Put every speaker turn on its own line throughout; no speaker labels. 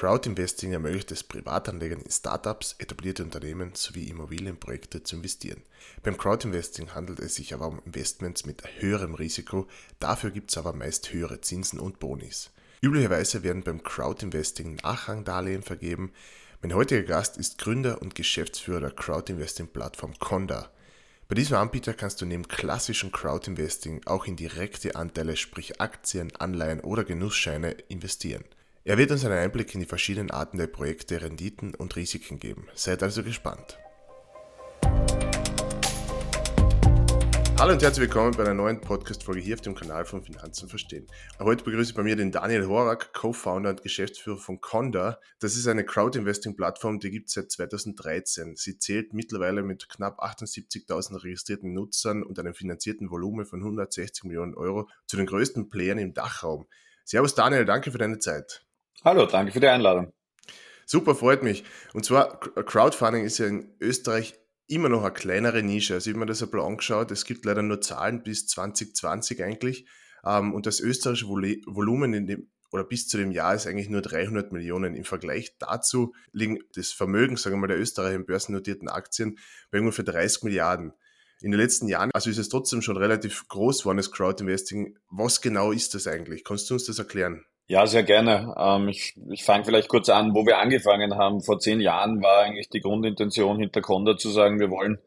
Crowdinvesting ermöglicht es Privatanlegern in Startups, etablierte Unternehmen sowie Immobilienprojekte zu investieren. Beim Crowdinvesting handelt es sich aber um Investments mit höherem Risiko, dafür gibt es aber meist höhere Zinsen und Bonis. Üblicherweise werden beim Crowdinvesting Nachrangdarlehen vergeben. Mein heutiger Gast ist Gründer und Geschäftsführer der Crowdinvesting-Plattform Conda. Bei diesem Anbieter kannst du neben klassischem Crowdinvesting auch in direkte Anteile, sprich Aktien, Anleihen oder Genussscheine investieren. Er wird uns einen Einblick in die verschiedenen Arten der Projekte, Renditen und Risiken geben. Seid also gespannt. Hallo und herzlich willkommen bei einer neuen Podcast-Folge hier auf dem Kanal von Finanzen verstehen. Heute begrüße ich bei mir den Daniel Horak, Co-Founder und Geschäftsführer von Conda. Das ist eine Crowd-Investing-Plattform, die gibt es seit 2013. Sie zählt mittlerweile mit knapp 78.000 registrierten Nutzern und einem finanzierten Volumen von 160 Millionen Euro zu den größten Playern im Dachraum. Servus Daniel, danke für deine Zeit.
Hallo, danke für die Einladung.
Super, freut mich. Und zwar, Crowdfunding ist ja in Österreich immer noch eine kleinere Nische. Also ich habe mir das ein bisschen angeschaut. Es gibt leider nur Zahlen bis 2020 eigentlich. Ähm, und das österreichische Volumen in dem, oder bis zu dem Jahr ist eigentlich nur 300 Millionen. Im Vergleich dazu liegen das Vermögen, sagen wir mal, der österreichischen börsennotierten Aktien bei ungefähr 30 Milliarden. In den letzten Jahren, also ist es trotzdem schon relativ groß geworden, das Crowdinvesting. Was genau ist das eigentlich? Kannst du uns das erklären?
Ja, sehr gerne. Ähm, ich ich fange vielleicht kurz an, wo wir angefangen haben. Vor zehn Jahren war eigentlich die Grundintention hinter Conda zu sagen, wir wollen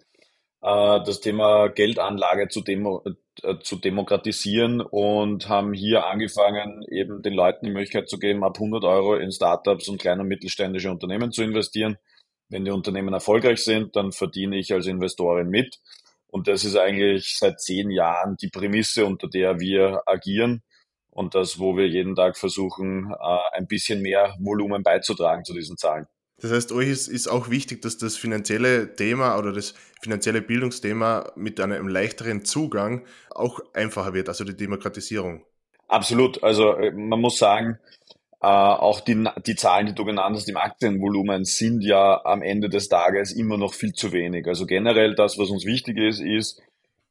äh, das Thema Geldanlage zu, demo, äh, zu demokratisieren und haben hier angefangen, eben den Leuten die Möglichkeit zu geben, ab 100 Euro in Startups und kleine und mittelständische Unternehmen zu investieren. Wenn die Unternehmen erfolgreich sind, dann verdiene ich als Investorin mit. Und das ist eigentlich seit zehn Jahren die Prämisse, unter der wir agieren und das, wo wir jeden Tag versuchen, äh, ein bisschen mehr Volumen beizutragen zu diesen Zahlen.
Das heißt, euch ist, ist auch wichtig, dass das finanzielle Thema oder das finanzielle Bildungsthema mit einem leichteren Zugang auch einfacher wird, also die Demokratisierung.
Absolut. Also äh, man muss sagen, äh, auch die, die Zahlen, die du genannt hast im Aktienvolumen, sind ja am Ende des Tages immer noch viel zu wenig. Also generell das, was uns wichtig ist, ist,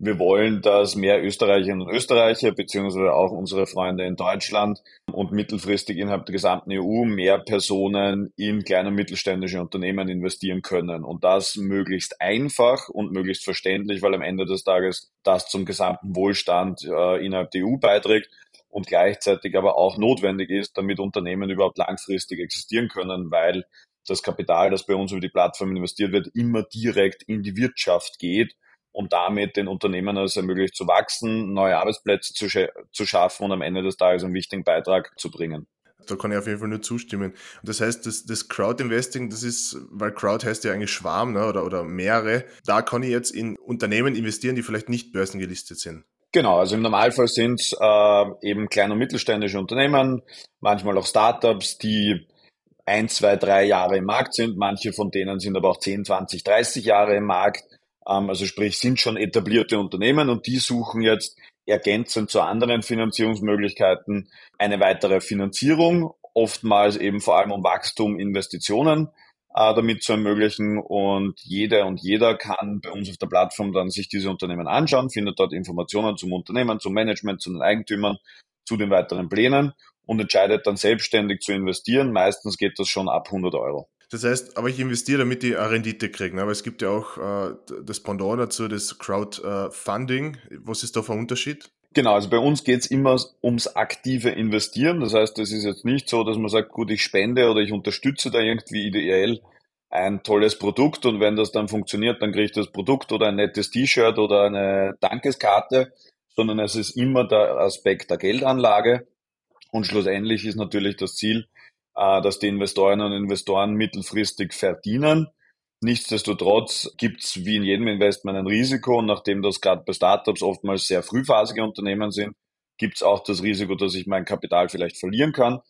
wir wollen, dass mehr Österreicherinnen und Österreicher, beziehungsweise auch unsere Freunde in Deutschland und mittelfristig innerhalb der gesamten EU mehr Personen in kleine und mittelständische Unternehmen investieren können. Und das möglichst einfach und möglichst verständlich, weil am Ende des Tages das zum gesamten Wohlstand äh, innerhalb der EU beiträgt und gleichzeitig aber auch notwendig ist, damit Unternehmen überhaupt langfristig existieren können, weil das Kapital, das bei uns über die Plattform investiert wird, immer direkt in die Wirtschaft geht und damit den Unternehmen es ermöglicht zu wachsen, neue Arbeitsplätze zu, zu schaffen und am Ende des Tages einen wichtigen Beitrag zu bringen.
Da kann ich auf jeden Fall nur zustimmen. Und das heißt, das, das Crowd-Investing, das ist, weil Crowd heißt ja eigentlich Schwarm ne, oder, oder mehrere, da kann ich jetzt in Unternehmen investieren, die vielleicht nicht börsengelistet sind.
Genau, also im Normalfall sind es äh, eben kleine und mittelständische Unternehmen, manchmal auch Startups, die ein, zwei, drei Jahre im Markt sind. Manche von denen sind aber auch 10, 20, 30 Jahre im Markt. Ähm, also sprich, sind schon etablierte Unternehmen und die suchen jetzt ergänzend zu anderen Finanzierungsmöglichkeiten eine weitere Finanzierung, oftmals eben vor allem um Wachstum, Investitionen äh, damit zu ermöglichen. Und jede und jeder kann bei uns auf der Plattform dann sich diese Unternehmen anschauen, findet dort Informationen zum Unternehmen, zum Management, zu den Eigentümern, zu den weiteren Plänen und entscheidet dann selbstständig zu investieren. Meistens geht das schon ab 100 Euro.
Das heißt, aber ich investiere, damit die eine Rendite kriegen. Aber es gibt ja auch äh, das Pendant dazu, das Crowdfunding. Was ist da für ein Unterschied?
Genau, also bei uns geht's immer ums aktive Investieren. Das heißt, es ist jetzt nicht so, dass man sagt, gut, ich spende oder ich unterstütze da irgendwie ideell ein tolles Produkt und wenn das dann funktioniert, dann kriege ich das Produkt oder ein nettes T-Shirt oder eine Dankeskarte, sondern es ist immer der Aspekt der Geldanlage und schlussendlich ist natürlich das Ziel, äh, dass die Investorinnen und Investoren mittelfristig verdienen. Nichtsdestotrotz gibt es wie in jedem Investment ein Risiko und nachdem das gerade bei Startups oftmals sehr frühphasige Unternehmen sind, gibt es auch das Risiko, dass ich mein Kapital vielleicht verlieren kann.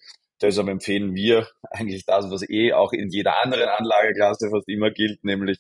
Deshalb empfehlen wir eigentlich das, was eh auch in jeder anderen Anlageklasse fast immer gilt, nämlich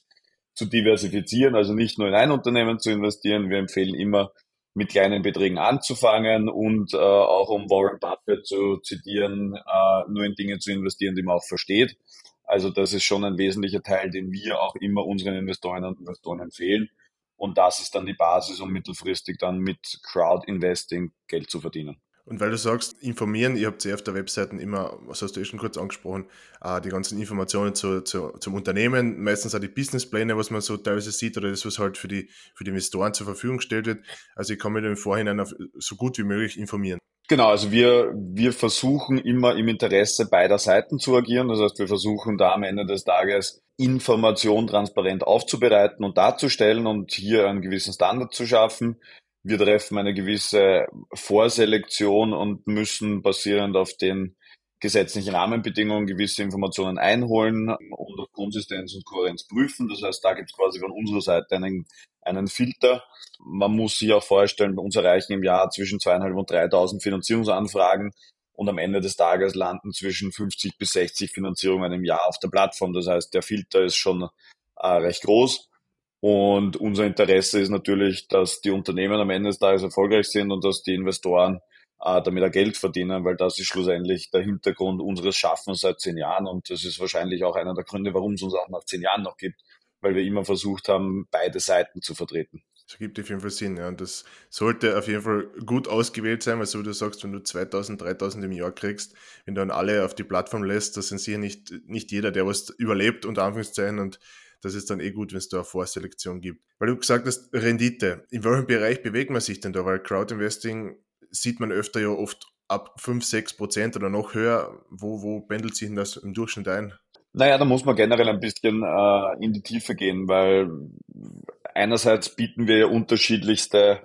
zu diversifizieren, also nicht nur in ein Unternehmen zu investieren. Wir empfehlen immer, mit kleinen Beträgen anzufangen und äh, auch um Warren Buffett zu zitieren, äh, nur in Dinge zu investieren, die man auch versteht. Also das ist schon ein wesentlicher Teil, den wir auch immer unseren Investorinnen und Investoren empfehlen. Und das ist dann die Basis, um mittelfristig dann mit Crowd Investing Geld zu verdienen.
Und weil du sagst, informieren, ihr habt ja auf der Webseite immer, was hast du eh schon kurz angesprochen, äh, die ganzen Informationen zu, zu, zum Unternehmen, meistens auch die Businesspläne, was man so teilweise sieht, oder das, was halt für die, für die Investoren zur Verfügung gestellt wird. Also ich kann mich im Vorhinein auf, so gut wie möglich informieren.
Genau, also wir, wir versuchen immer im Interesse beider Seiten zu agieren. Das heißt, wir versuchen da am Ende des Tages Information transparent aufzubereiten und darzustellen und hier einen gewissen Standard zu schaffen. Wir treffen eine gewisse Vorselektion und müssen basierend auf den gesetzlichen Rahmenbedingungen gewisse Informationen einholen und auf Konsistenz und Kohärenz prüfen. Das heißt, da gibt es quasi von unserer Seite einen, einen Filter. Man muss sich auch vorstellen, bei uns erreichen im Jahr zwischen zweieinhalb und 3.000 Finanzierungsanfragen und am Ende des Tages landen zwischen 50 bis 60 Finanzierungen im Jahr auf der Plattform. Das heißt, der Filter ist schon äh, recht groß. Und unser Interesse ist natürlich, dass die Unternehmen am Ende des Tages erfolgreich sind und dass die Investoren äh, damit auch Geld verdienen, weil das ist schlussendlich der Hintergrund unseres Schaffens seit zehn Jahren und das ist wahrscheinlich auch einer der Gründe, warum es uns auch nach zehn Jahren noch gibt, weil wir immer versucht haben, beide Seiten zu vertreten.
Das ergibt auf jeden Fall Sinn, ja. Und das sollte auf jeden Fall gut ausgewählt sein, weil so wie du sagst, wenn du 2000, 3000 im Jahr kriegst, wenn du dann alle auf die Plattform lässt, das sind sicher nicht, nicht jeder, der was überlebt, unter Anführungszeichen, und das ist dann eh gut, wenn es da eine Vorselektion gibt. Weil du gesagt hast, Rendite. In welchem Bereich bewegt man sich denn da? Weil Crowdinvesting sieht man öfter ja oft ab 5, 6 Prozent oder noch höher. Wo, wo pendelt sich denn das im Durchschnitt ein?
Naja, da muss man generell ein bisschen äh, in die Tiefe gehen, weil einerseits bieten wir unterschiedlichste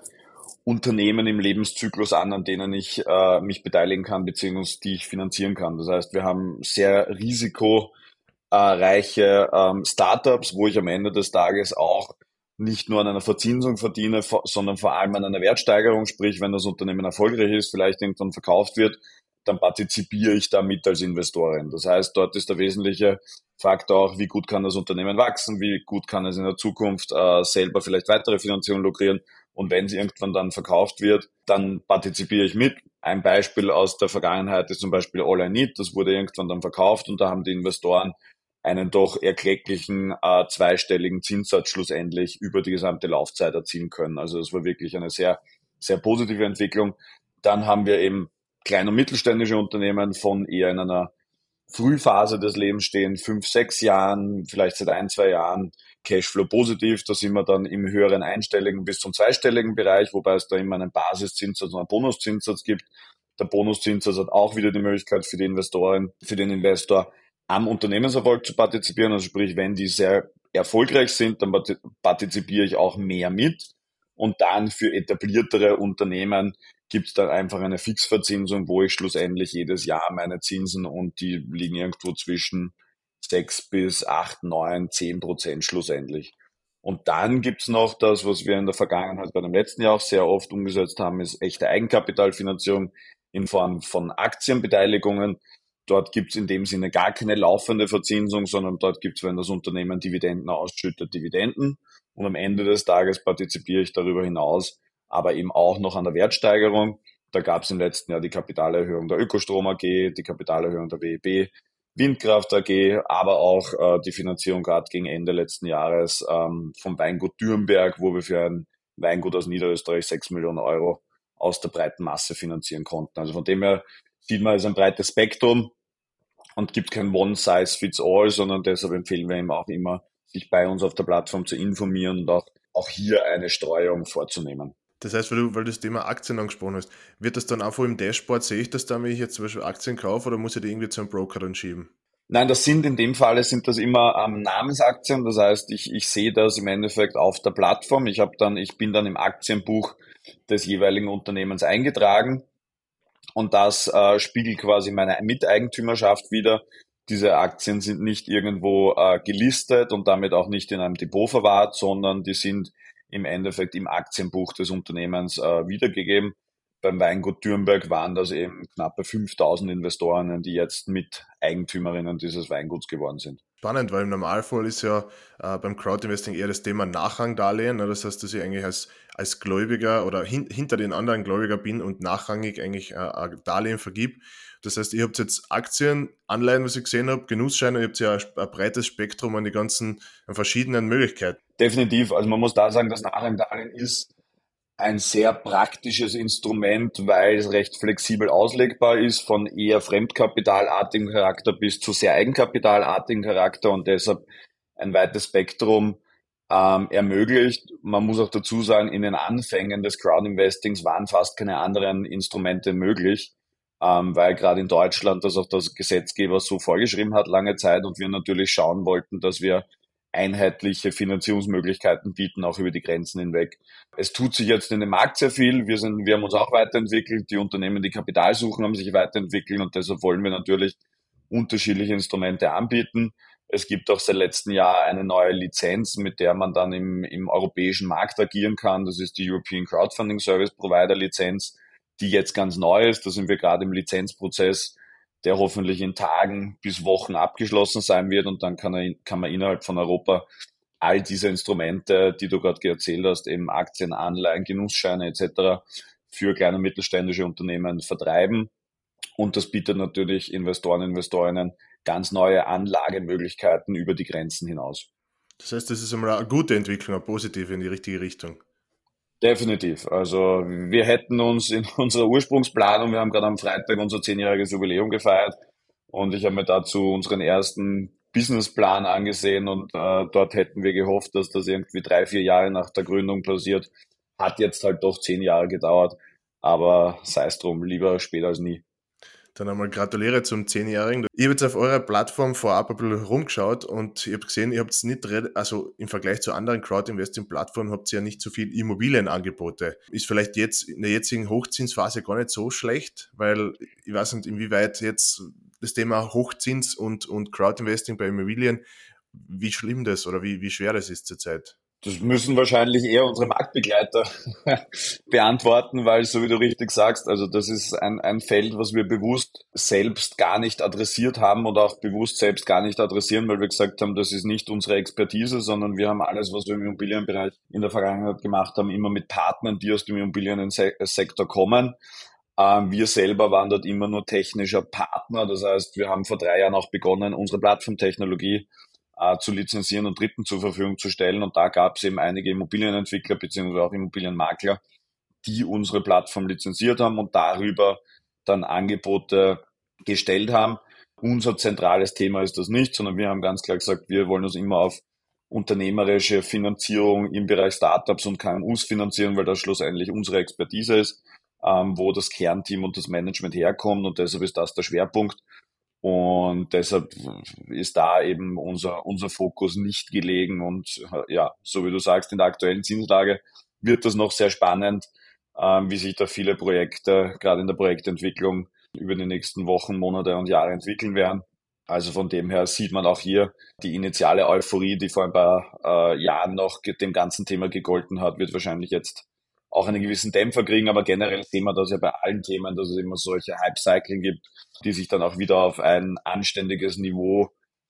Unternehmen im Lebenszyklus an, an denen ich äh, mich beteiligen kann, beziehungsweise die ich finanzieren kann. Das heißt, wir haben sehr risiko äh, reiche ähm, Startups, wo ich am Ende des Tages auch nicht nur an einer Verzinsung verdiene, sondern vor allem an einer Wertsteigerung, sprich, wenn das Unternehmen erfolgreich ist, vielleicht irgendwann verkauft wird, dann partizipiere ich damit als Investorin. Das heißt, dort ist der wesentliche Faktor auch, wie gut kann das Unternehmen wachsen, wie gut kann es in der Zukunft äh, selber vielleicht weitere Finanzierungen lukrieren. Und wenn sie irgendwann dann verkauft wird, dann partizipiere ich mit. Ein Beispiel aus der Vergangenheit ist zum Beispiel All I Need. Das wurde irgendwann dann verkauft und da haben die Investoren einen doch erkläglichen äh, zweistelligen Zinssatz schlussendlich über die gesamte Laufzeit erzielen können. Also das war wirklich eine sehr, sehr positive Entwicklung. Dann haben wir eben kleine und mittelständische Unternehmen von eher in einer Frühphase des Lebens stehen, fünf, sechs Jahren, vielleicht seit ein, zwei Jahren Cashflow positiv. Da sind wir dann im höheren einstelligen bis zum zweistelligen Bereich, wobei es da immer einen Basiszinssatz und einen Bonuszinssatz gibt. Der Bonuszinssatz hat auch wieder die Möglichkeit für die Investoren, für den Investor am Unternehmenserfolg zu partizipieren. Also sprich, wenn die sehr erfolgreich sind, dann partizipiere ich auch mehr mit. Und dann für etabliertere Unternehmen gibt es dann einfach eine Fixverzinsung, wo ich schlussendlich jedes Jahr meine Zinsen und die liegen irgendwo zwischen 6 bis 8, 9, 10 Prozent schlussendlich. Und dann gibt's noch das, was wir in der Vergangenheit bei dem letzten Jahr auch sehr oft umgesetzt haben, ist echte Eigenkapitalfinanzierung in Form von Aktienbeteiligungen. Dort gibt es in dem Sinne gar keine laufende Verzinsung, sondern dort gibt es, wenn das Unternehmen Dividenden ausschüttet, Dividenden. Und am Ende des Tages partizipiere ich darüber hinaus, aber eben auch noch an der Wertsteigerung. Da gab es im letzten Jahr die Kapitalerhöhung der Ökostrom AG, die Kapitalerhöhung der WEB, Windkraft AG, aber auch äh, die Finanzierung gerade gegen Ende letzten Jahres ähm, vom Weingut Dürnberg, wo wir für ein Weingut aus Niederösterreich 6 Millionen Euro aus der breiten Masse finanzieren konnten. Also von dem her sieht man, es ein breites Spektrum und gibt kein One-Size-Fits-All, sondern deshalb empfehlen wir ihm auch immer, sich bei uns auf der Plattform zu informieren und auch, auch hier eine Streuung vorzunehmen.
Das heißt, weil du, weil du das Thema Aktien angesprochen hast, wird das dann einfach im Dashboard, sehe ich das dann, wenn ich jetzt zum Beispiel Aktien kaufe oder muss ich die irgendwie zu einem Broker dann schieben?
Nein, das sind in dem Falle sind das immer ähm, Namensaktien. Das heißt, ich, ich sehe das im Endeffekt auf der Plattform. Ich habe dann, ich bin dann im Aktienbuch des jeweiligen Unternehmens eingetragen und das äh, spiegelt quasi meine Miteigentümerschaft wieder. Diese Aktien sind nicht irgendwo äh, gelistet und damit auch nicht in einem Depot verwahrt, sondern die sind im Endeffekt im Aktienbuch des Unternehmens äh, wiedergegeben. Beim Weingut Dürnberg waren das eben knappe 5000 Investoren, die jetzt Miteigentümerinnen dieses Weinguts geworden sind.
Spannend, weil im Normalfall ist ja äh, beim Crowdinvesting eher das Thema Nachrangdarlehen. Ne? Das heißt, dass ich eigentlich als, als Gläubiger oder hin, hinter den anderen Gläubiger bin und nachrangig eigentlich äh, ein Darlehen vergib. Das heißt, ihr habt jetzt Aktien, Anleihen, was ich gesehen habe, Genussscheine, ihr habt ja ein, ein breites Spektrum an die ganzen an verschiedenen Möglichkeiten.
Definitiv. Also man muss da sagen, das Nachrangdarlehen ist ein sehr praktisches Instrument, weil es recht flexibel auslegbar ist, von eher fremdkapitalartigem Charakter bis zu sehr eigenkapitalartigem Charakter und deshalb ein weites Spektrum ähm, ermöglicht. Man muss auch dazu sagen, in den Anfängen des Crowdinvestings waren fast keine anderen Instrumente möglich, ähm, weil gerade in Deutschland das auch der Gesetzgeber so vorgeschrieben hat lange Zeit und wir natürlich schauen wollten, dass wir einheitliche Finanzierungsmöglichkeiten bieten, auch über die Grenzen hinweg. Es tut sich jetzt in dem Markt sehr viel. Wir, sind, wir haben uns auch weiterentwickelt. Die Unternehmen, die Kapital suchen, haben sich weiterentwickelt und deshalb wollen wir natürlich unterschiedliche Instrumente anbieten. Es gibt auch seit letztem Jahr eine neue Lizenz, mit der man dann im, im europäischen Markt agieren kann. Das ist die European Crowdfunding Service Provider Lizenz, die jetzt ganz neu ist. Da sind wir gerade im Lizenzprozess der hoffentlich in Tagen bis Wochen abgeschlossen sein wird und dann kann, er, kann man innerhalb von Europa all diese Instrumente, die du gerade erzählt hast, eben Aktien, Anleihen, Genussscheine etc. für kleine und mittelständische Unternehmen vertreiben. Und das bietet natürlich Investoren, Investorinnen ganz neue Anlagemöglichkeiten über die Grenzen hinaus.
Das heißt, das ist einmal eine gute Entwicklung, eine positive in die richtige Richtung.
Definitiv. Also wir hätten uns in unserer Ursprungsplanung, wir haben gerade am Freitag unser zehnjähriges Jubiläum gefeiert und ich habe mir dazu unseren ersten Businessplan angesehen und äh, dort hätten wir gehofft, dass das irgendwie drei, vier Jahre nach der Gründung passiert. Hat jetzt halt doch zehn Jahre gedauert, aber sei es drum, lieber später als nie.
Dann einmal gratuliere zum Zehnjährigen. Ich habe jetzt auf eurer Plattform vorab ein bisschen rumgeschaut und ich habe gesehen, ihr habt nicht, also im Vergleich zu anderen Crowdinvesting-Plattformen habt ihr ja nicht so viel Immobilienangebote. Ist vielleicht jetzt in der jetzigen Hochzinsphase gar nicht so schlecht, weil ich weiß nicht, inwieweit jetzt das Thema Hochzins und, und Crowdinvesting bei Immobilien, wie schlimm das oder wie, wie schwer das ist zurzeit.
Das müssen wahrscheinlich eher unsere Marktbegleiter beantworten, weil so wie du richtig sagst, also das ist ein, ein Feld, was wir bewusst selbst gar nicht adressiert haben und auch bewusst selbst gar nicht adressieren, weil wir gesagt haben, das ist nicht unsere Expertise, sondern wir haben alles, was wir im Immobilienbereich in der Vergangenheit gemacht haben, immer mit Partnern, die aus dem Immobiliensektor kommen. Ähm, wir selber waren dort immer nur technischer Partner. Das heißt, wir haben vor drei Jahren auch begonnen, unsere Plattformtechnologie äh, zu lizenzieren und Dritten zur Verfügung zu stellen. Und da gab es eben einige Immobilienentwickler beziehungsweise auch Immobilienmakler, die unsere Plattform lizenziert haben und darüber dann Angebote gestellt haben. Unser zentrales Thema ist das nicht, sondern wir haben ganz klar gesagt, wir wollen uns immer auf unternehmerische Finanzierung im Bereich Startups und KMUs finanzieren, weil das schlussendlich unsere Expertise ist, ähm, wo das Kernteam und das Management herkommt und deshalb ist das der Schwerpunkt. Und deshalb ist da eben unser, unser Fokus nicht gelegen. Und ja, so wie du sagst, in der aktuellen Zinslage wird das noch sehr spannend, ähm, wie sich da viele Projekte, gerade in der Projektentwicklung, über die nächsten Wochen, Monate und Jahre entwickeln werden. Also von dem her sieht man auch hier die initiale Euphorie, die vor ein paar äh, Jahren noch dem ganzen Thema gegolten hat, wird wahrscheinlich jetzt auch einen gewissen Dämpfer kriegen, aber generell sehen wir das ja bei allen Themen, dass es immer solche Hype-Cycling gibt, die sich dann auch wieder auf ein anständiges Niveau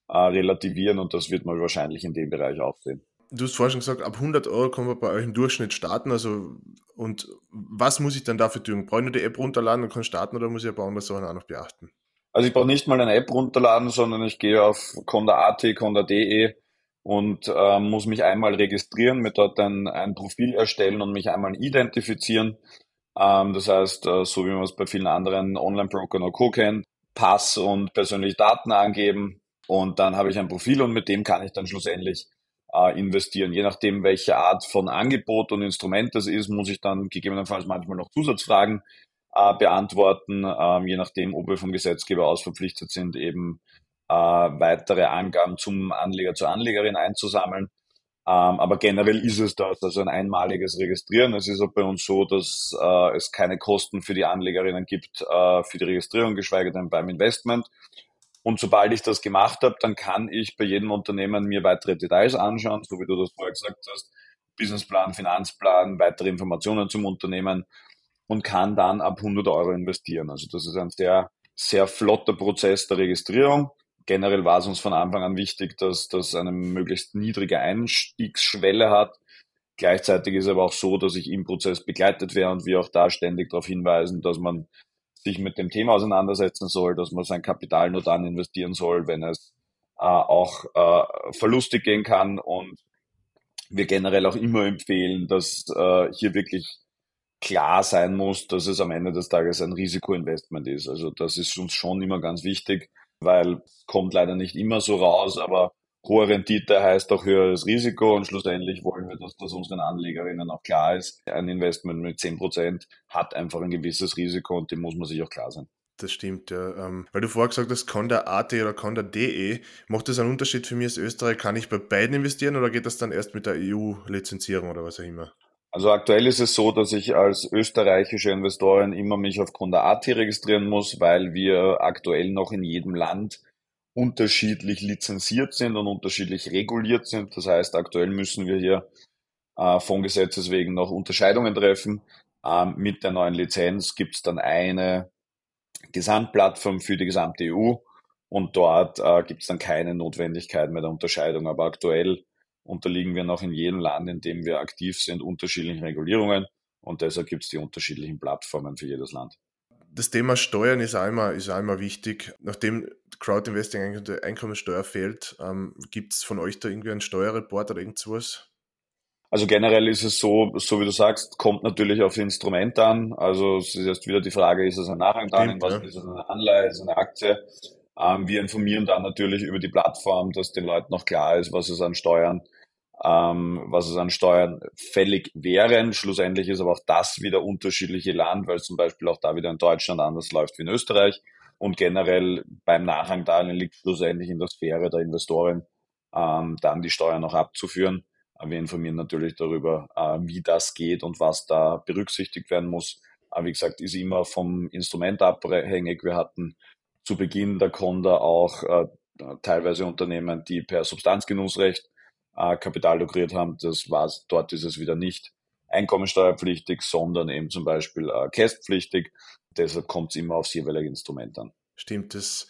äh, relativieren und das wird man wahrscheinlich in dem Bereich auch sehen.
Du hast vorhin schon gesagt, ab 100 Euro können wir bei euch im Durchschnitt starten. Also, und was muss ich dann dafür tun? Brauche ich nur die App runterladen und kann starten oder muss ich ein paar andere Sachen auch noch beachten?
Also ich brauche nicht mal eine App runterladen, sondern ich gehe auf conda.at, conda.de und äh, muss mich einmal registrieren, mir dort ein, ein Profil erstellen und mich einmal identifizieren. Ähm, das heißt, äh, so wie man es bei vielen anderen Online-Brokern oder Co. kennt, Pass und persönliche Daten angeben und dann habe ich ein Profil und mit dem kann ich dann schlussendlich äh, investieren. Je nachdem, welche Art von Angebot und Instrument das ist, muss ich dann gegebenenfalls manchmal noch Zusatzfragen äh, beantworten, ähm, je nachdem, ob wir vom Gesetzgeber aus verpflichtet sind, eben äh, weitere Angaben zum Anleger, zur Anlegerin einzusammeln. Ähm, aber generell ist es das, also ein einmaliges Registrieren. Es ist auch bei uns so, dass äh, es keine Kosten für die Anlegerinnen gibt äh, für die Registrierung, geschweige denn beim Investment. Und sobald ich das gemacht habe, dann kann ich bei jedem Unternehmen mir weitere Details anschauen, so wie du das vorher gesagt hast, Businessplan, Finanzplan, weitere Informationen zum Unternehmen und kann dann ab 100 Euro investieren. Also das ist ein sehr, sehr flotter Prozess der Registrierung generell war es uns von Anfang an wichtig, dass das eine möglichst niedrige Einstiegsschwelle hat. Gleichzeitig ist es aber auch so, dass ich im Prozess begleitet werde und wir auch da ständig darauf hinweisen, dass man sich mit dem Thema auseinandersetzen soll, dass man sein Kapital nur dann investieren soll, wenn es äh, auch äh, verlustig gehen kann und wir generell auch immer empfehlen, dass äh, hier wirklich klar sein muss, dass es am Ende des Tages ein Risikoinvestment ist. Also das ist uns schon immer ganz wichtig, weil kommt leider nicht immer so raus, aber hohe Rendite heißt auch höheres Risiko und schlussendlich wollen wir, dass das unseren Anlegerinnen auch klar ist. Ein Investment mit 10% hat einfach ein gewisses Risiko und dem muss man sich auch klar sein.
Das stimmt, ja. Ähm, weil du vorher gesagt hast, Conda.at oder Conda.de. Macht das einen Unterschied für mich als Österreich? Kann ich bei beiden investieren oder geht das dann erst mit der EU-Lizenzierung oder was auch immer?
Also aktuell ist es so, dass ich als österreichische Investorin immer mich auf Conda.at registrieren muss, weil wir aktuell noch in jedem Land unterschiedlich lizenziert sind und unterschiedlich reguliert sind. Das heißt, aktuell müssen wir hier äh, von Gesetzes wegen noch Unterscheidungen treffen. Ähm, mit der neuen Lizenz gibt es dann eine Gesamtplattform für die gesamte EU und dort äh, gibt es dann keine Notwendigkeit mehr der Unterscheidung. Aber aktuell unterliegen wir noch in jedem Land, in dem wir aktiv sind, unterschiedlichen Regulierungen und deshalb gibt es die unterschiedlichen Plattformen für jedes Land.
Das Thema Steuern ist einmal, ist einmal wichtig. Nachdem Crowdinvesting eigentlich unter Einkommensteuer fällt, ähm, gibt es von euch da irgendwie einen Steuerreport oder irgendwas?
Also generell ist es so, so wie du sagst, kommt natürlich auf Instrument an. Also es ist jetzt wieder die Frage, ist es ein Nachrangdarlehen, was ist es eine Anleihe, ist es eine Aktie? Ähm, wir informieren dann natürlich über die Plattform, dass den Leuten noch klar ist, was es an Steuern, ähm, was es an Steuern fällig wären. Schlussendlich ist aber auch das wieder unterschiedliche Land, weil zum Beispiel auch da wieder in Deutschland anders läuft wie in Österreich. Und generell beim Nachrangdarlehen liegt schlussendlich in der Sphäre der Investoren, ähm, dann die Steuern noch abzuführen. Wir informieren natürlich darüber, äh, wie das geht und was da berücksichtigt werden muss. Aber wie gesagt, ist immer vom Instrument abhängig. Wir hatten zu Beginn der Conda auch äh, teilweise Unternehmen, die per Substanzgenussrecht äh, Kapital lukriert haben. Das war's. Dort ist es wieder nicht einkommensteuerpflichtig, sondern eben zum Beispiel äh, kästpflichtig. Deshalb kommt es immer aufs jeweilige Instrument an.
Stimmt, das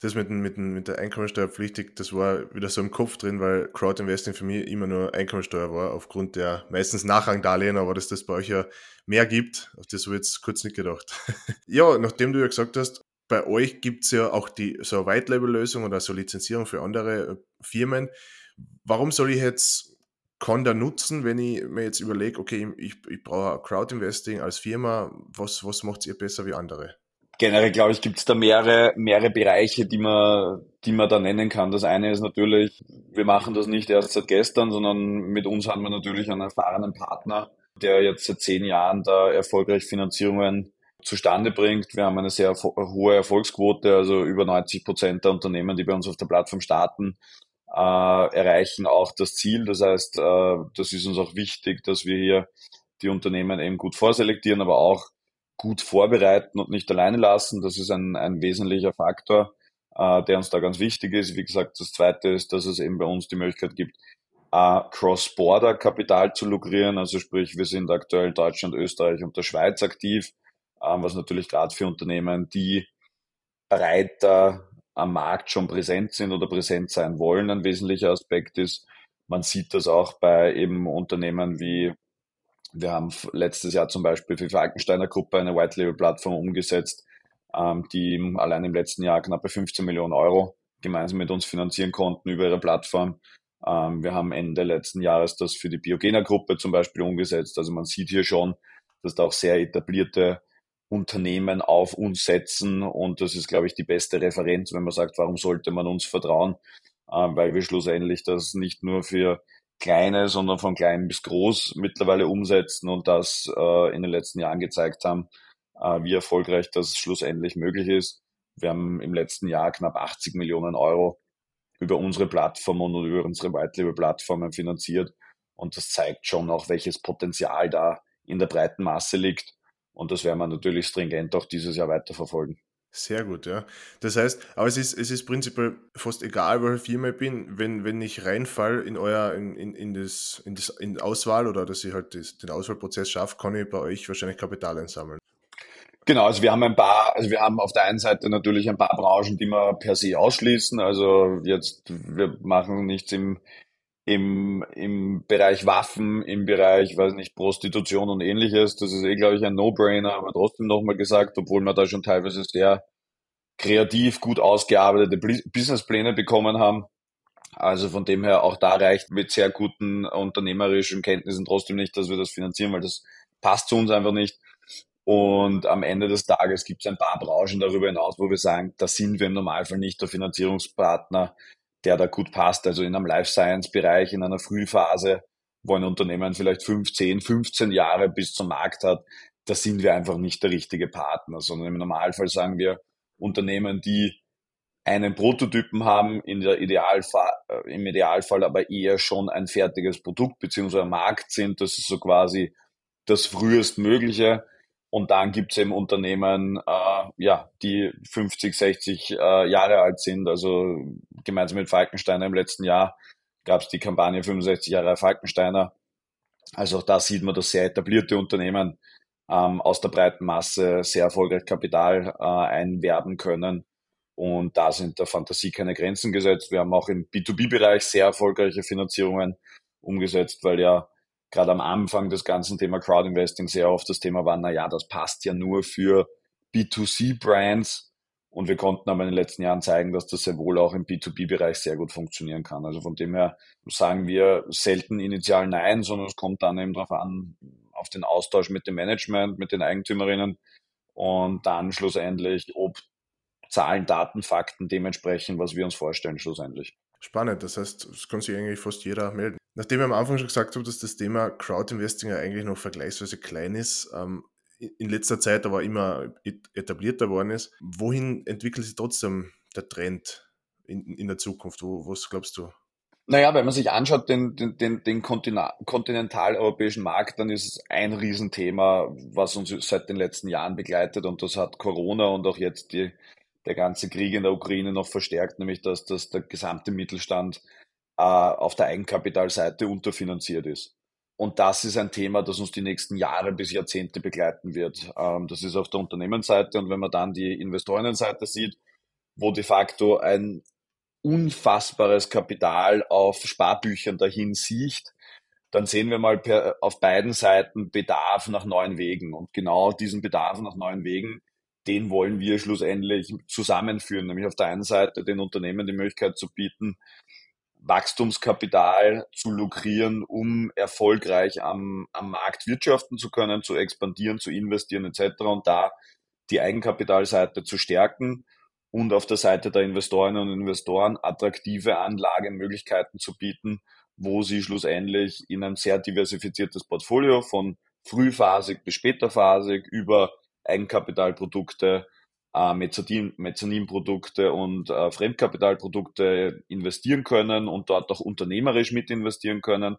das mit, mit, mit der Einkommensteuer pflichtig, das war wieder so im Kopf drin, weil Crowdinvesting für mich immer nur Einkommensteuer war, aufgrund der meistens Nachrangdarlehen, aber dass das bei euch ja mehr gibt, auf das habe ich jetzt kurz nicht gedacht. ja, nachdem du ja gesagt hast, bei euch gibt es ja auch die so White-Label-Lösung oder so Lizenzierung für andere äh, Firmen. Warum soll ich jetzt Conda nutzen, wenn ich mir jetzt überlege, okay, ich, ich brauche Crowdinvesting als Firma, was, was macht ihr besser wie andere?
generell, glaube ich, gibt es da mehrere, mehrere Bereiche, die man, die man da nennen kann. Das eine ist natürlich, wir machen das nicht erst seit gestern, sondern mit uns haben wir natürlich einen erfahrenen Partner, der jetzt seit zehn Jahren da erfolgreich Finanzierungen zustande bringt. Wir haben eine sehr hohe Erfolgsquote, also über 90 Prozent der Unternehmen, die bei uns auf der Plattform starten, äh, erreichen auch das Ziel. Das heißt, äh, das ist uns auch wichtig, dass wir hier die Unternehmen eben gut vorselektieren, aber auch gut vorbereiten und nicht alleine lassen. Das ist ein, ein wesentlicher Faktor, äh, der uns da ganz wichtig ist. Wie gesagt, das Zweite ist, dass es eben bei uns die Möglichkeit gibt, äh, Cross-Border-Kapital zu lukrieren. Also sprich, wir sind aktuell Deutschland, Österreich und der Schweiz aktiv, äh, was natürlich gerade für Unternehmen, die breiter am Markt schon präsent sind oder präsent sein wollen, ein wesentlicher Aspekt ist. Man sieht das auch bei eben Unternehmen wie wir haben letztes Jahr zum Beispiel für die Falkensteiner Gruppe eine White Label Plattform umgesetzt, ähm, die allein im letzten Jahr knappe 15 Millionen Euro gemeinsam mit uns finanzieren konnten über ihre Plattform. Ähm, wir haben Ende letzten Jahres das für die Biogena Gruppe zum Beispiel umgesetzt. Also man sieht hier schon, dass da auch sehr etablierte Unternehmen auf uns setzen und das ist, glaube ich, die beste Referenz, wenn man sagt, warum sollte man uns vertrauen, ähm, weil wir schlussendlich das nicht nur für kleine, sondern von klein bis groß mittlerweile umsetzen und das äh, in den letzten Jahren gezeigt haben, äh, wie erfolgreich das schlussendlich möglich ist. Wir haben im letzten Jahr knapp 80 Millionen Euro über unsere Plattform und über unsere White Label Plattformen finanziert. Und das zeigt schon auch, welches Potenzial da in der breiten Masse liegt. Und das werden wir natürlich stringent auch dieses Jahr weiterverfolgen.
Sehr gut, ja. Das heißt, aber es ist, es ist prinzipiell fast egal, welche Firma ich bin, wenn, wenn ich reinfall in euer, in, in, in das, in das, in Auswahl oder dass ich halt das, den Auswahlprozess schaffe, kann ich bei euch wahrscheinlich Kapital einsammeln.
Genau, also wir haben ein paar, also wir haben auf der einen Seite natürlich ein paar Branchen, die wir per se ausschließen. Also jetzt, wir machen nichts im, im, im Bereich Waffen, im Bereich, weiß nicht, Prostitution und ähnliches. Das ist eh, glaube ich, ein No-Brainer, aber trotzdem nochmal gesagt, obwohl wir da schon teilweise sehr kreativ, gut ausgearbeitete Businesspläne bekommen haben. Also von dem her auch da reicht mit sehr guten unternehmerischen Kenntnissen trotzdem nicht, dass wir das finanzieren, weil das passt zu uns einfach nicht. Und am Ende des Tages gibt es ein paar Branchen darüber hinaus, wo wir sagen, da sind wir im Normalfall nicht der Finanzierungspartner, der da gut passt. Also in einem Life Science Bereich, in einer Frühphase, wo ein Unternehmen vielleicht 15, 15 Jahre bis zum Markt hat, da sind wir einfach nicht der richtige Partner, sondern im Normalfall sagen wir Unternehmen, die einen Prototypen haben, in der Idealfall, äh, im Idealfall aber eher schon ein fertiges Produkt beziehungsweise Markt sind. Das ist so quasi das frühestmögliche. Und dann gibt es eben Unternehmen, äh, ja, die 50, 60 äh, Jahre alt sind. Also gemeinsam mit Falkensteiner im letzten Jahr gab es die Kampagne 65 Jahre Falkensteiner. Also auch da sieht man, dass sehr etablierte Unternehmen ähm, aus der breiten Masse sehr erfolgreich Kapital äh, einwerben können. Und da sind der Fantasie keine Grenzen gesetzt. Wir haben auch im B2B-Bereich sehr erfolgreiche Finanzierungen umgesetzt, weil ja gerade am Anfang des ganzen Thema Crowdinvesting sehr oft das Thema war, na ja, das passt ja nur für B2C-Brands. Und wir konnten aber in den letzten Jahren zeigen, dass das sehr wohl auch im B2B-Bereich sehr gut funktionieren kann. Also von dem her sagen wir selten initial Nein, sondern es kommt dann eben darauf an, auf den Austausch mit dem Management, mit den Eigentümerinnen und dann schlussendlich, ob Zahlen, Daten, Fakten dementsprechend, was wir uns vorstellen, schlussendlich.
Spannend, das heißt, es kann sich eigentlich fast jeder melden. Nachdem ich am Anfang schon gesagt habe, dass das Thema Crowdinvesting ja eigentlich noch vergleichsweise klein ist, ähm, in letzter Zeit aber immer etablierter worden ist, wohin entwickelt sich trotzdem der Trend in, in der Zukunft? Wo, was glaubst du?
Naja, wenn man sich anschaut, den, den, den, kontinentaleuropäischen Markt, dann ist es ein Riesenthema, was uns seit den letzten Jahren begleitet und das hat Corona und auch jetzt die, der ganze Krieg in der Ukraine noch verstärkt, nämlich dass, dass der gesamte Mittelstand auf der Eigenkapitalseite unterfinanziert ist. Und das ist ein Thema, das uns die nächsten Jahre bis Jahrzehnte begleiten wird. Ähm, das ist auf der Unternehmensseite und wenn man dann die Investorinnenseite sieht, wo de facto ein unfassbares Kapital auf Sparbüchern dahin sieht, dann sehen wir mal per, auf beiden Seiten Bedarf nach neuen Wegen. Und genau diesen Bedarf nach neuen Wegen, den wollen wir schlussendlich zusammenführen. Nämlich auf der einen Seite den Unternehmen die Möglichkeit zu bieten, Wachstumskapital zu lukrieren, um erfolgreich am, am Markt wirtschaften zu können, zu expandieren, zu investieren etc. und da die Eigenkapitalseite zu stärken und auf der Seite der Investorinnen und Investoren attraktive Anlagemöglichkeiten zu bieten, wo sie schlussendlich in ein sehr diversifiziertes Portfolio von frühphasig bis späterphasig über Eigenkapitalprodukte, äh, Mezzanin, Mezzaninprodukte und äh, Fremdkapitalprodukte investieren können und dort auch unternehmerisch mit investieren können.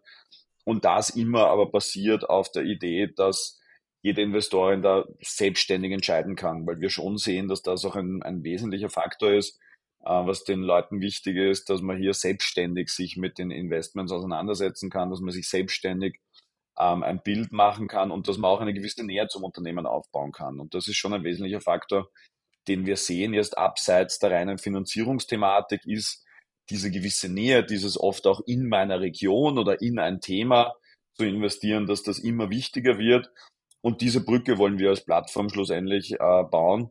Und das immer aber basiert auf der Idee, dass jede Investorin da selbstständig entscheiden kann, weil wir schon sehen, dass das auch ein, ein wesentlicher Faktor ist, äh, was den Leuten wichtig ist, dass man hier selbstständig sich mit den Investments auseinandersetzen kann, dass man sich selbstständig ähm, ein Bild machen kann und dass man auch eine gewisse Nähe zum Unternehmen aufbauen kann. Und das ist schon ein wesentlicher Faktor, den wir sehen jetzt abseits der reinen Finanzierungsthematik ist diese gewisse Nähe, dieses oft auch in meiner Region oder in ein Thema zu investieren, dass das immer wichtiger wird und diese Brücke wollen wir als Plattform schlussendlich äh, bauen.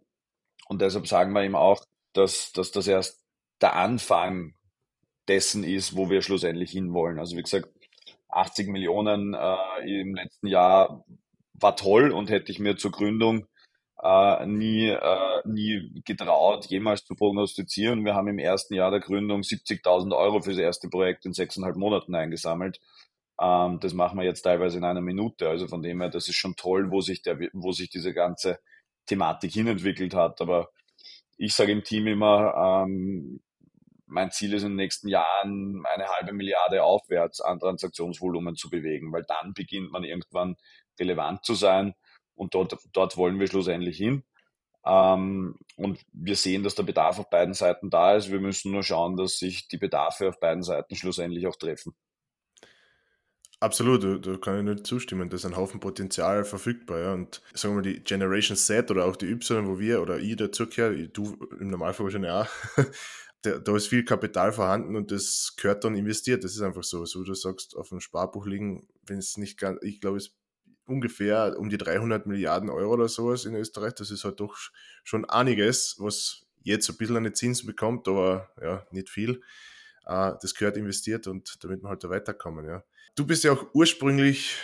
Und deshalb sagen wir eben auch, dass, dass das erst der Anfang dessen ist, wo wir schlussendlich hinwollen. Also wie gesagt, 80 Millionen äh, im letzten Jahr war toll und hätte ich mir zur Gründung äh, nie, äh, nie getraut, jemals zu prognostizieren. Wir haben im ersten Jahr der Gründung 70.000 Euro für das erste Projekt in sechseinhalb Monaten eingesammelt. Ähm, das machen wir jetzt teilweise in einer Minute. Also von dem her, das ist schon toll, wo sich, der, wo sich diese ganze Thematik hinentwickelt hat. Aber ich sage im Team immer, ähm, mein Ziel ist in den nächsten Jahren eine halbe Milliarde aufwärts an Transaktionsvolumen zu bewegen, weil dann beginnt man irgendwann relevant zu sein und dort, dort wollen wir schlussendlich hin. Ähm, und wir sehen, dass der Bedarf auf beiden Seiten da ist. Wir müssen nur schauen, dass sich die Bedarfe auf beiden Seiten schlussendlich auch treffen.
Absolut, da, kann ich nur zustimmen. Da ist ein Haufen Potenzial verfügbar. Ja. Und sagen wir mal, die Generation Z oder auch die Y, wo wir oder ich dazugehöre, du im Normalfall wahrscheinlich auch, da, da ist viel Kapital vorhanden und das gehört dann investiert. Das ist einfach so. So du sagst, auf dem Sparbuch liegen, wenn es nicht ganz, ich glaube, es ungefähr um die 300 Milliarden Euro oder sowas in Österreich. Das ist halt doch schon einiges, was jetzt ein bisschen eine Zinsen bekommt, aber ja, nicht viel. Uh, das gehört investiert und damit wir halt da weiterkommen, ja. Du bist ja auch ursprünglich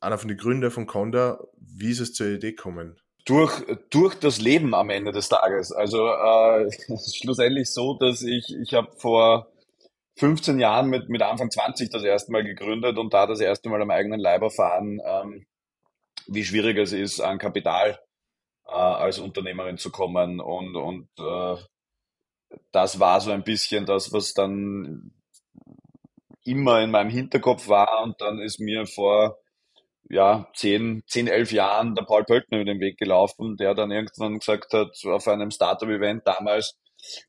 einer von den Gründern von Conda. Wie ist es zur Idee gekommen?
Durch, durch das Leben am Ende des Tages. Also äh, schlussendlich so, dass ich, ich habe vor 15 Jahren mit, mit Anfang 20 das erste Mal gegründet und da das erste Mal am eigenen Leib erfahren, ähm, wie schwierig es ist, an Kapital äh, als Unternehmerin zu kommen. Und, und äh, das war so ein bisschen das, was dann immer in meinem Hinterkopf war. Und dann ist mir vor ja, zehn, zehn, elf Jahren der Paul Pöltner über den Weg gelaufen, der dann irgendwann gesagt hat, auf einem Startup-Event damals,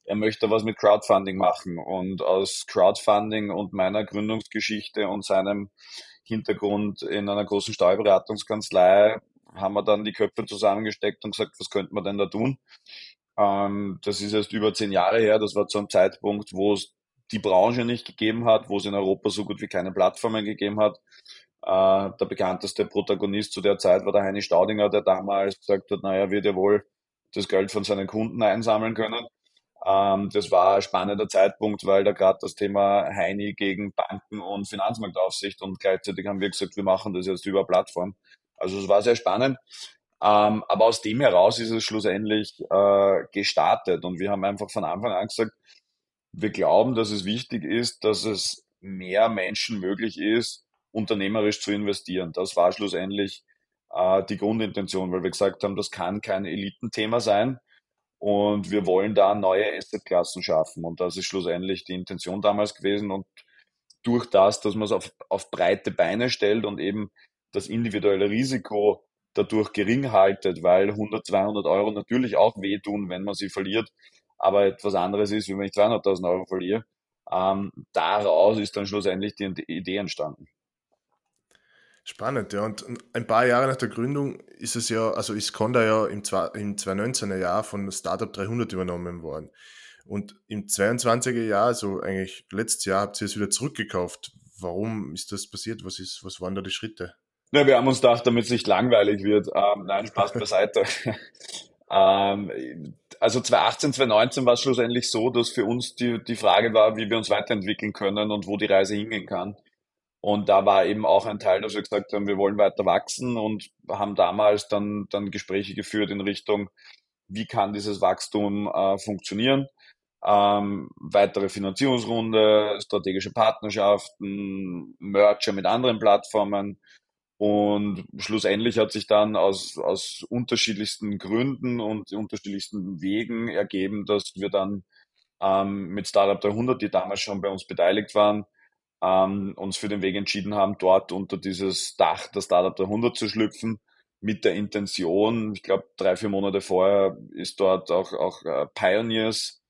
er möchte was mit Crowdfunding machen. Und aus Crowdfunding und meiner Gründungsgeschichte und seinem Hintergrund in einer großen Steuerberatungskanzlei haben wir dann die Köpfe zusammengesteckt und gesagt, was könnte man denn da tun? Ähm, das ist erst über zehn Jahre her. Das war zu einem Zeitpunkt, wo es die Branche nicht gegeben hat, wo es in Europa so gut wie keine Plattformen gegeben hat. Äh, der bekannteste Protagonist zu der Zeit war der Heini Staudinger, der damals gesagt hat, naja, wird ja wohl das Geld von seinen Kunden einsammeln können. Ähm, das war ein spannender Zeitpunkt, weil da gerade das Thema Heini gegen Banken und Finanzmarktaufsicht und gleichzeitig haben wir gesagt, wir machen das jetzt über Plattform. Also es war sehr spannend. Ähm, aber aus dem heraus ist es schlussendlich äh, gestartet und wir haben einfach von Anfang an gesagt, wir glauben, dass es wichtig ist, dass es mehr Menschen möglich ist, unternehmerisch zu investieren. Das war schlussendlich äh, die Grundintention, weil wir gesagt haben, das kann kein Elitenthema sein und wir wollen da neue Assetklassen schaffen. Und das ist schlussendlich die Intention damals gewesen. Und durch das, dass man es auf, auf breite Beine stellt und eben das individuelle Risiko dadurch gering haltet, weil 100, 200 Euro natürlich auch wehtun, wenn man sie verliert, aber etwas anderes ist, wenn ich 200.000 Euro verliere. Ähm, daraus ist dann schlussendlich die Idee entstanden.
Spannend, ja. Und ein paar Jahre nach der Gründung ist es ja, also ist Conda ja im, im 2019er Jahr von Startup 300 übernommen worden. Und im 22er Jahr, also eigentlich letztes Jahr, habt ihr es wieder zurückgekauft. Warum ist das passiert? Was, ist, was waren da die Schritte?
Ja, wir haben uns gedacht, damit es nicht langweilig wird. Ähm, nein, Spaß beiseite. ähm, also 2018, 2019 war es schlussendlich so, dass für uns die, die Frage war, wie wir uns weiterentwickeln können und wo die Reise hingehen kann. Und da war eben auch ein Teil, dass wir gesagt haben, wir wollen weiter wachsen und haben damals dann, dann Gespräche geführt in Richtung, wie kann dieses Wachstum äh, funktionieren. Ähm, weitere Finanzierungsrunde, strategische Partnerschaften, Merger mit anderen Plattformen. Und schlussendlich hat sich dann aus, aus unterschiedlichsten Gründen und unterschiedlichsten Wegen ergeben, dass wir dann ähm, mit Startup 300, die damals schon bei uns beteiligt waren, ähm, uns für den Weg entschieden haben, dort unter dieses Dach der Startup der 100 zu schlüpfen, mit der Intention, ich glaube drei, vier Monate vorher ist dort auch, auch äh, Pioneers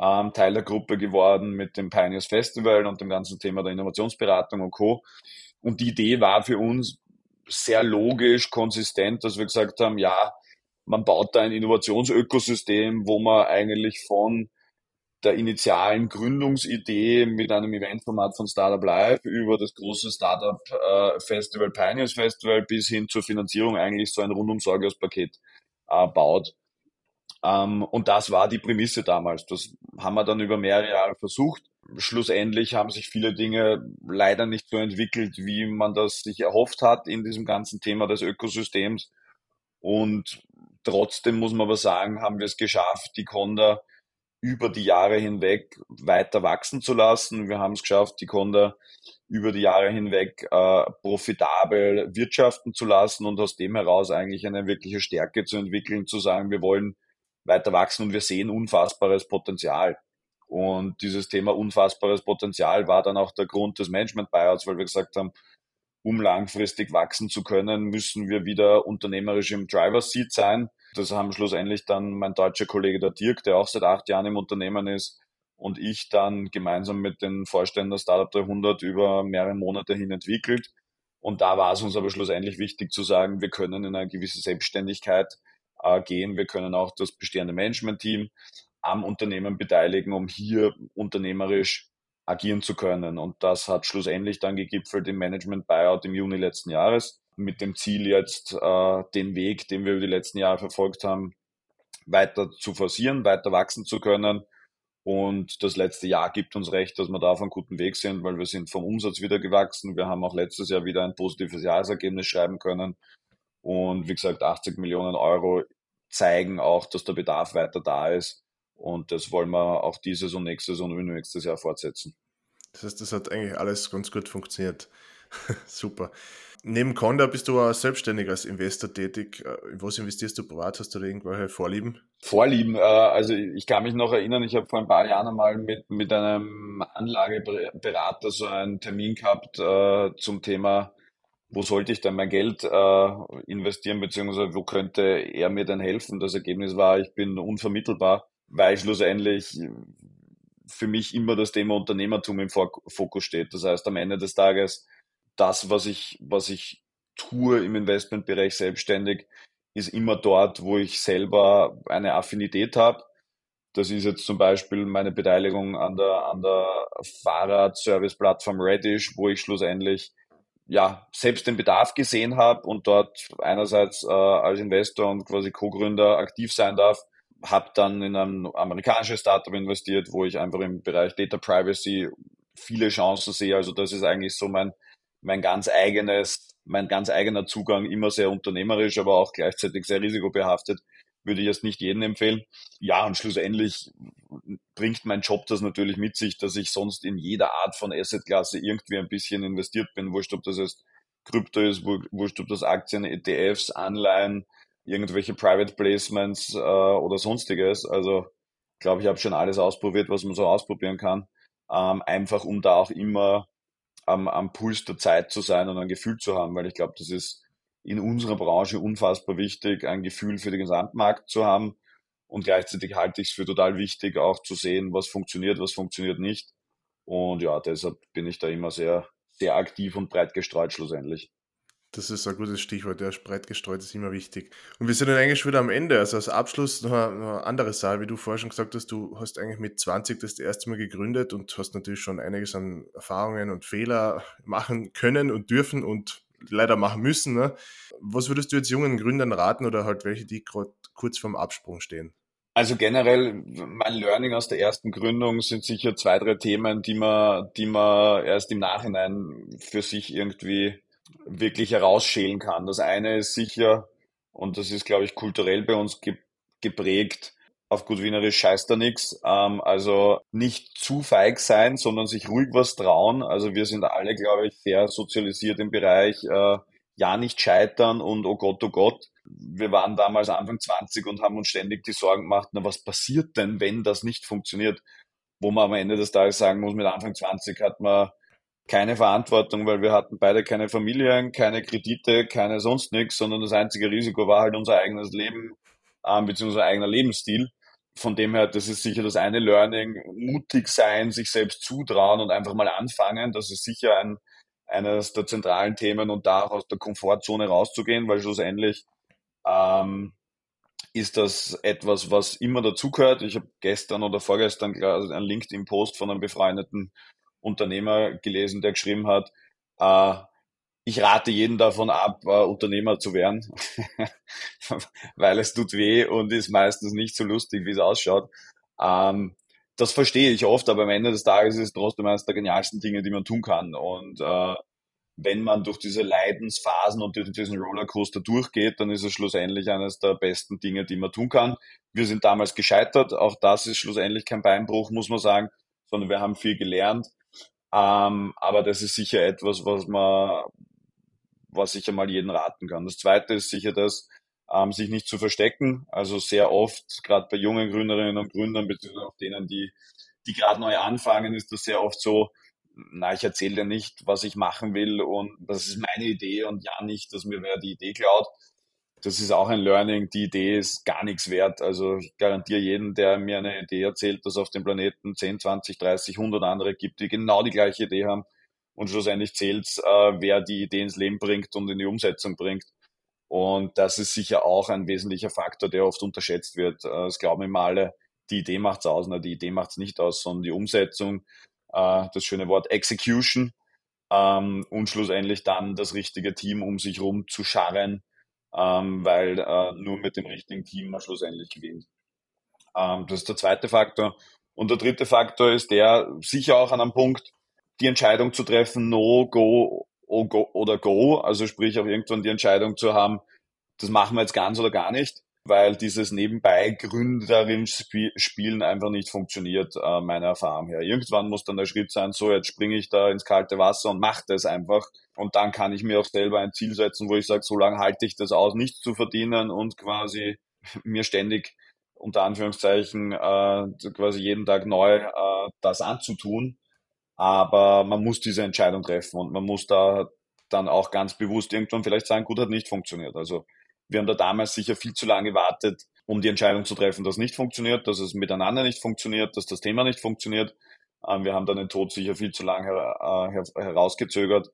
ähm, Teil der Gruppe geworden mit dem Pioneers Festival und dem ganzen Thema der Innovationsberatung und Co. Und die Idee war für uns sehr logisch, konsistent, dass wir gesagt haben, ja, man baut da ein Innovationsökosystem, wo man eigentlich von der initialen Gründungsidee mit einem Eventformat von Startup Live über das große Startup äh, Festival, Pioneers Festival bis hin zur Finanzierung eigentlich so ein rundum sorglos Paket äh, baut. Ähm, und das war die Prämisse damals. Das haben wir dann über mehrere Jahre versucht. Schlussendlich haben sich viele Dinge leider nicht so entwickelt, wie man das sich erhofft hat in diesem ganzen Thema des Ökosystems. Und trotzdem muss man aber sagen, haben wir es geschafft, die Conda über die Jahre hinweg weiter wachsen zu lassen. Wir haben es geschafft, die Conda über die Jahre hinweg äh, profitabel wirtschaften zu lassen und aus dem heraus eigentlich eine wirkliche Stärke zu entwickeln, zu sagen, wir wollen weiter wachsen und wir sehen unfassbares Potenzial. Und dieses Thema unfassbares Potenzial war dann auch der Grund des Management-Buyouts, weil wir gesagt haben, um langfristig wachsen zu können, müssen wir wieder unternehmerisch im Driver's Seat sein. Das haben schlussendlich dann mein deutscher Kollege der Dirk, der auch seit acht Jahren im Unternehmen ist, und ich dann gemeinsam mit den Vorständen der Startup 300 über mehrere Monate hin entwickelt. Und da war es uns aber schlussendlich wichtig zu sagen, wir können in eine gewisse Selbstständigkeit äh, gehen. Wir können auch das bestehende Management-Team am Unternehmen beteiligen, um hier unternehmerisch agieren zu können. Und das hat schlussendlich dann gegipfelt im Management-Buyout im Juni letzten Jahres mit dem Ziel jetzt äh, den Weg, den wir über die letzten Jahre verfolgt haben, weiter zu forcieren, weiter wachsen zu können Und das letzte Jahr gibt uns recht, dass wir da auf einem guten Weg sind, weil wir sind vom Umsatz wieder gewachsen. Wir haben auch letztes Jahr wieder ein positives Jahresergebnis schreiben können. Und wie gesagt, 80 Millionen Euro zeigen auch, dass der Bedarf weiter da ist. Und das wollen wir auch dieses und nächstes und nächstes Jahr fortsetzen.
Das heißt, das hat eigentlich alles ganz gut funktioniert. Super. Neben Conda bist du auch selbstständig als Investor tätig. Äh, in was investierst du privat? Hast du da irgendwelche Vorlieben?
Vorlieben, äh, also ich kann mich noch erinnern, ich habe vor ein paar Jahren einmal mit, mit einem Anlageberater so einen Termin gehabt äh, zum Thema, wo sollte ich denn mein Geld investieren, beziehungsweise wo könnte er mir denn helfen? Das Ergebnis war, ich bin unvermittelbar, weil schlussendlich für mich immer das Thema Unternehmertum im Fokus steht. Das heißt, am Ende des Tages das, was ich, was ich tue im Investmentbereich selbstständig, ist immer dort, wo ich selber eine Affinität habe. Das ist jetzt zum Beispiel meine Beteiligung an der, an der Fahrradservice-Plattform Redish, wo ich schlussendlich ja, selbst den Bedarf gesehen habe und dort einerseits äh, als Investor und quasi Co-Gründer aktiv sein darf, habe dann in ein amerikanisches Startup investiert, wo ich einfach im Bereich Data Privacy viele Chancen sehe. Also das ist eigentlich so mein, mein ganz eigenes, mein ganz eigener Zugang, immer sehr unternehmerisch, aber auch gleichzeitig sehr risikobehaftet, würde ich jetzt nicht jedem empfehlen. Ja, und schlussendlich bringt mein Job das natürlich mit sich, dass ich sonst in jeder Art von Assetklasse irgendwie ein bisschen investiert bin. Wurscht, ob das jetzt Krypto ist, wurscht, ob das Aktien, ETFs, Anleihen, irgendwelche Private Placements äh, oder sonstiges. Also glaube, ich habe schon alles ausprobiert, was man so ausprobieren kann. Ähm, einfach um da auch immer am, am Puls der Zeit zu sein und ein Gefühl zu haben, weil ich glaube, das ist in unserer Branche unfassbar wichtig, ein Gefühl für den Gesamtmarkt zu haben. Und gleichzeitig halte ich es für total wichtig, auch zu sehen, was funktioniert, was funktioniert nicht. Und ja, deshalb bin ich da immer sehr, sehr aktiv und breit gestreut schlussendlich.
Das ist ein gutes Stichwort, ja, breit gestreut ist immer wichtig. Und wir sind dann eigentlich schon wieder am Ende. Also als Abschluss noch eine, noch eine andere Sache, wie du vorher schon gesagt hast, du hast eigentlich mit 20 das erste Mal gegründet und hast natürlich schon einiges an Erfahrungen und Fehler machen können und dürfen und leider machen müssen. Ne? Was würdest du jetzt jungen Gründern raten oder halt welche, die gerade kurz vorm Absprung stehen?
Also generell, mein Learning aus der ersten Gründung sind sicher zwei, drei Themen, die man, die man erst im Nachhinein für sich irgendwie wirklich herausschälen kann. Das eine ist sicher, und das ist, glaube ich, kulturell bei uns ge geprägt, auf gut Wienerisch scheißt da nix. Ähm, also nicht zu feig sein, sondern sich ruhig was trauen. Also wir sind alle, glaube ich, sehr sozialisiert im Bereich äh, ja nicht scheitern und oh Gott, oh Gott. Wir waren damals Anfang 20 und haben uns ständig die Sorgen gemacht, na was passiert denn, wenn das nicht funktioniert? Wo man am Ende des Tages sagen muss, mit Anfang 20 hat man keine Verantwortung, weil wir hatten beide keine Familien, keine Kredite, keine sonst nichts, sondern das einzige Risiko war halt unser eigenes Leben, ähm, beziehungsweise eigener Lebensstil. Von dem her, das ist sicher das eine Learning, mutig sein, sich selbst zutrauen und einfach mal anfangen. Das ist sicher ein, eines der zentralen Themen und da auch aus der Komfortzone rauszugehen, weil schlussendlich ähm, ist das etwas, was immer dazugehört. Ich habe gestern oder vorgestern einen LinkedIn-Post von einem befreundeten Unternehmer gelesen, der geschrieben hat, äh, ich rate jeden davon ab, äh, Unternehmer zu werden, weil es tut weh und ist meistens nicht so lustig, wie es ausschaut. Ähm, das verstehe ich oft, aber am Ende des Tages ist es trotzdem eines der genialsten Dinge, die man tun kann. Und äh, wenn man durch diese Leidensphasen und durch diesen Rollercoaster durchgeht, dann ist es schlussendlich eines der besten Dinge, die man tun kann. Wir sind damals gescheitert. Auch das ist schlussendlich kein Beinbruch, muss man sagen, sondern wir haben viel gelernt. Ähm, aber das ist sicher etwas, was man, was ich einmal jeden raten kann. Das zweite ist sicher das, ähm, sich nicht zu verstecken. Also sehr oft, gerade bei jungen Gründerinnen und Gründern, beziehungsweise auch denen, die, die gerade neu anfangen, ist das sehr oft so, na, ich erzähle dir nicht, was ich machen will und das ist meine Idee und ja nicht, dass mir wer die Idee klaut das ist auch ein Learning. Die Idee ist gar nichts wert. Also ich garantiere jeden, der mir eine Idee erzählt, dass auf dem Planeten 10, 20, 30, 100 andere gibt, die genau die gleiche Idee haben. Und schlussendlich zählt äh, wer die Idee ins Leben bringt und in die Umsetzung bringt. Und das ist sicher auch ein wesentlicher Faktor, der oft unterschätzt wird. Äh, es glauben immer alle, die Idee macht's aus. Na, die Idee macht's nicht aus, sondern die Umsetzung, äh, das schöne Wort Execution ähm, und schlussendlich dann das richtige Team um sich rum zu scharren, ähm, weil äh, nur mit dem richtigen Team man schlussendlich gewinnt. Ähm, das ist der zweite Faktor. Und der dritte Faktor ist der, sicher auch an einem Punkt, die Entscheidung zu treffen, no, go, go oder go. Also sprich auch irgendwann die Entscheidung zu haben, das machen wir jetzt ganz oder gar nicht, weil dieses nebenbei Gründerin Spielen einfach nicht funktioniert, äh, meiner Erfahrung her. Irgendwann muss dann der Schritt sein, so jetzt springe ich da ins kalte Wasser und mache das einfach. Und dann kann ich mir auch selber ein Ziel setzen, wo ich sage, so lange halte ich das aus, nichts zu verdienen und quasi mir ständig unter Anführungszeichen äh, quasi jeden Tag neu äh, das anzutun. Aber man muss diese Entscheidung treffen und man muss da dann auch ganz bewusst irgendwann vielleicht sagen, gut, hat nicht funktioniert. Also wir haben da damals sicher viel zu lange gewartet, um die Entscheidung zu treffen, dass nicht funktioniert, dass es miteinander nicht funktioniert, dass das Thema nicht funktioniert. Ähm, wir haben dann den Tod sicher viel zu lange äh, herausgezögert.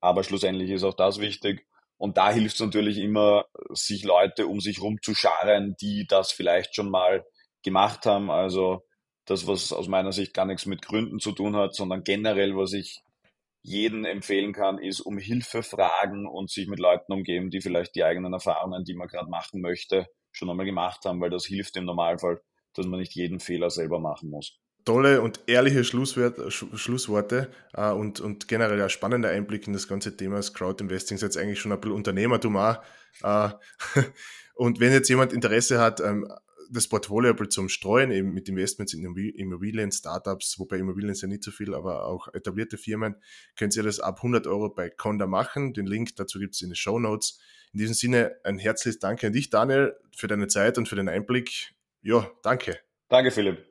Aber schlussendlich ist auch das wichtig. Und da hilft es natürlich immer, sich Leute um sich rumzuscharen, die das vielleicht schon mal gemacht haben. Also das, was aus meiner Sicht gar nichts mit Gründen zu tun hat, sondern generell, was ich jeden empfehlen kann, ist um Hilfe fragen und sich mit Leuten umgeben, die vielleicht die eigenen Erfahrungen, die man gerade machen möchte, schon einmal gemacht haben, weil das hilft im Normalfall, dass man nicht jeden Fehler selber machen muss
tolle und ehrliche Schlusswort, Schlussworte äh, und, und generell ein spannender Einblick in das ganze Thema des Crowdinvesting. Ist jetzt eigentlich schon ein bisschen Unternehmertum auch. Äh, und wenn jetzt jemand Interesse hat, ähm, das Portfolio zum Streuen, eben mit Investments in Immobilien, Startups, wobei Immobilien ist ja nicht so viel, aber auch etablierte Firmen, könnt ihr das ab 100 Euro bei Conda machen. Den Link dazu gibt es in den Show Notes. In diesem Sinne ein herzliches Danke an dich, Daniel, für deine Zeit und für den Einblick. Ja, danke.
Danke, Philipp.